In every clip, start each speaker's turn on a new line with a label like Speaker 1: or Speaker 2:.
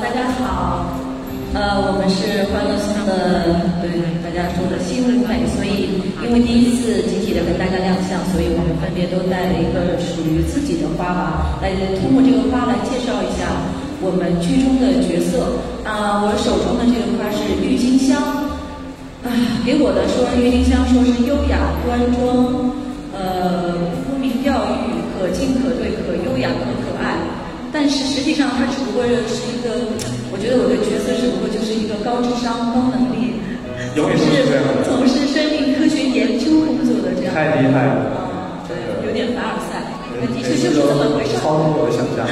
Speaker 1: 大家好呃我们是欢乐颂的对大家说的新舞美所以因为第一次集体的跟大家亮相所以我们分别都带了一个属于自己的花吧。来通过这个花来介绍一下我们剧中的角色啊我手中的这个花是郁金香啊给我的说郁金香说是优雅端庄呃沽名钓誉可敬可对可优雅可可爱。但是实际上他只不过是一个，我觉得我的角色只不过就是一个高智商、高能力。
Speaker 2: 永远是，
Speaker 1: 从事。生命科学研究工作的这样，太厉
Speaker 2: 害了，啊，对，有
Speaker 1: 点凡尔赛，的确就是这么回事。超
Speaker 2: 乎我的想象。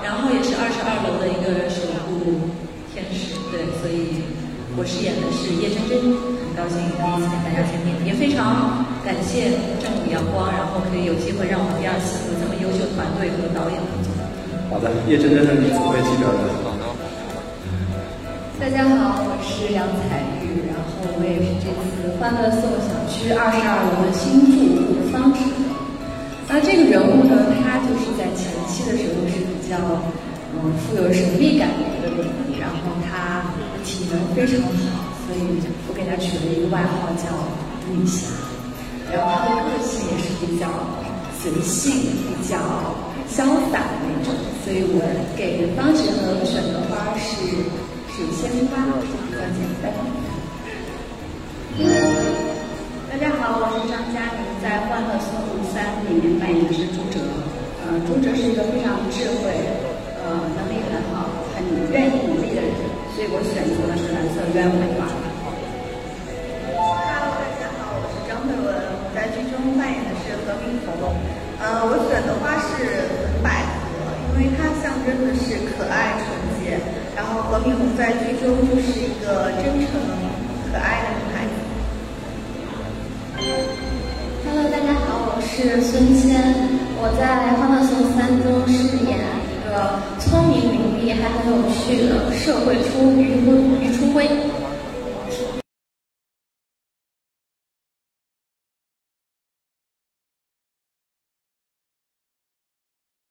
Speaker 1: 然后也是二十二楼的一个守护天使，对，所以我饰演的是叶真真，很高兴第一次跟大家见面，也非常感谢正午阳光，然后可以有机会让我们第二次团队和导演合作。
Speaker 2: 好的，叶真真的名字会记得的。
Speaker 3: 大家好，我是杨彩玉，然后我也是这次欢乐颂小区二十二楼的新住户方池。那这个人物呢，他就是在前期的时候是比较嗯富有神秘感的一个人物，然后他体能非常好，所以我给他取了一个外号叫女侠。然后他的个性也是比较随性、比较潇洒的那种，所以我给方池和选的花是。水仙花比较简单。
Speaker 4: 大家好，我是张嘉宁，在《欢乐颂三》里面扮演的是朱哲。呃，朱哲是一个非常智慧、呃，能力很好、很愿意努力的人，所以我选择的是蓝色鸢尾花。呃，我选的花是百合，因为它象征的是可爱纯洁。然后何冰红在剧中就是一个真诚可爱的女孩子。
Speaker 5: Hello，大家好，我是孙谦，我在《欢乐颂三》中饰演一个聪明伶俐还很有趣的社会初于婚于初辉。